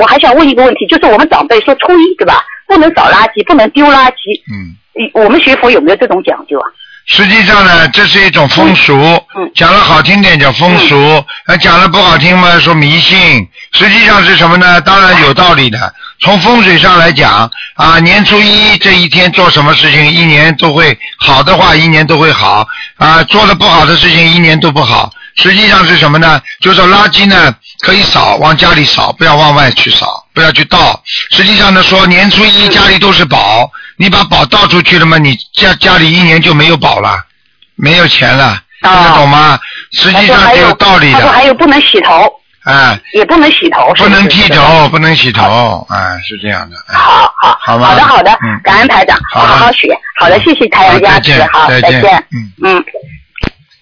我还想问一个问题，就是我们长辈说初一对吧，不能扫垃圾，不能丢垃圾。嗯。我们学佛有没有这种讲究啊？实际上呢，这是一种风俗，嗯讲的好听点叫风俗，那讲的不好听嘛说迷信。实际上是什么呢？当然有道理的。从风水上来讲，啊，年初一这一天做什么事情，一年都会好的话，一年都会好；啊，做的不好的事情，一年都不好。实际上是什么呢？就是垃圾呢可以扫，往家里扫，不要往外去扫，不要去倒。实际上呢，说年初一家里都是宝，你把宝倒出去了嘛，你家家里一年就没有宝了，没有钱了，听得懂吗？实际上是有道理他说的，还有不能洗头，哎，也不能洗头，不能剃头，不能洗头，哎，是这样的。哎。好好。好吧好的好的嗯，感恩台长，好的好好学，好的，谢谢台好阳加再见，持好，再见。再见，嗯。嗯。